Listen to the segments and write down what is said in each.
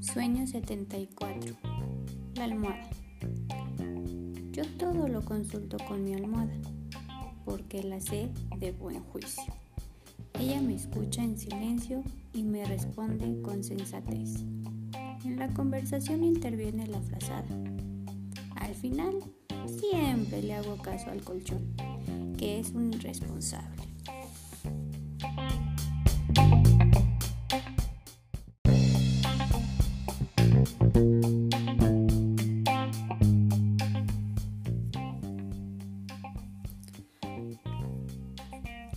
Sueño 74. La almohada. Yo todo lo consulto con mi almohada, porque la sé de buen juicio. Ella me escucha en silencio y me responde con sensatez. En la conversación interviene la frazada. Al final, siempre le hago caso al colchón, que es un irresponsable.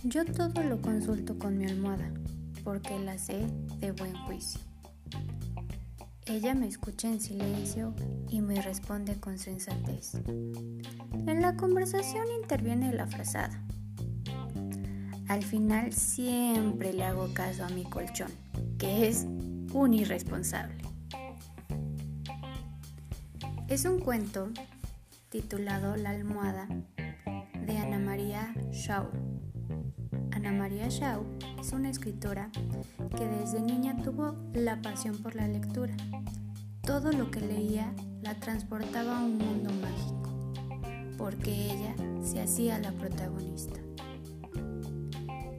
Yo todo lo consulto con mi almohada, porque la sé de buen juicio. Ella me escucha en silencio y me responde con sensatez. En la conversación interviene la frazada. Al final siempre le hago caso a mi colchón, que es un irresponsable. Es un cuento titulado La almohada de Ana María Shaw. Ana María Shaw es una escritora que desde niña tuvo la pasión por la lectura. Todo lo que leía la transportaba a un mundo mágico, porque ella se hacía la protagonista.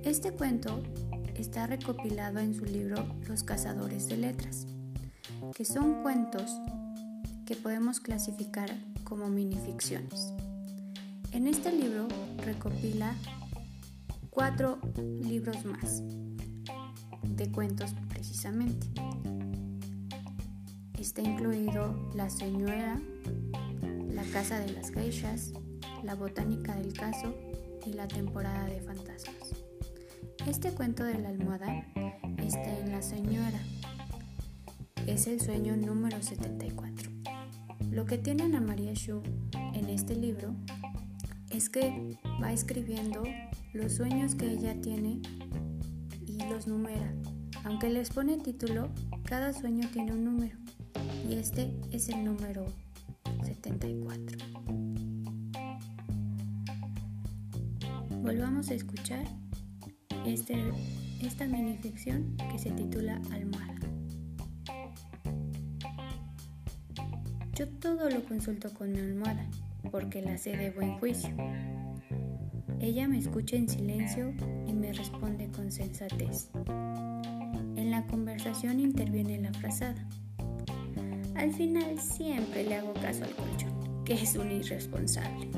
Este cuento está recopilado en su libro Los Cazadores de Letras, que son cuentos que podemos clasificar como minificciones. En este libro recopila cuatro libros más de cuentos precisamente. Está incluido La Señora, La Casa de las Geishas, La Botánica del Caso y La Temporada de Fantasmas. Este cuento de la almohada está en La Señora. Es el sueño número 74. Lo que tiene Ana María Shu en este libro es que va escribiendo los sueños que ella tiene y los numera. Aunque les pone título, cada sueño tiene un número y este es el número 74. Volvamos a escuchar este, esta minificción que se titula Almohada. Yo todo lo consulto con mi almohada porque la sé de buen juicio. Ella me escucha en silencio y me responde con sensatez. En la conversación interviene la frazada. Al final siempre le hago caso al colchón, que es un irresponsable.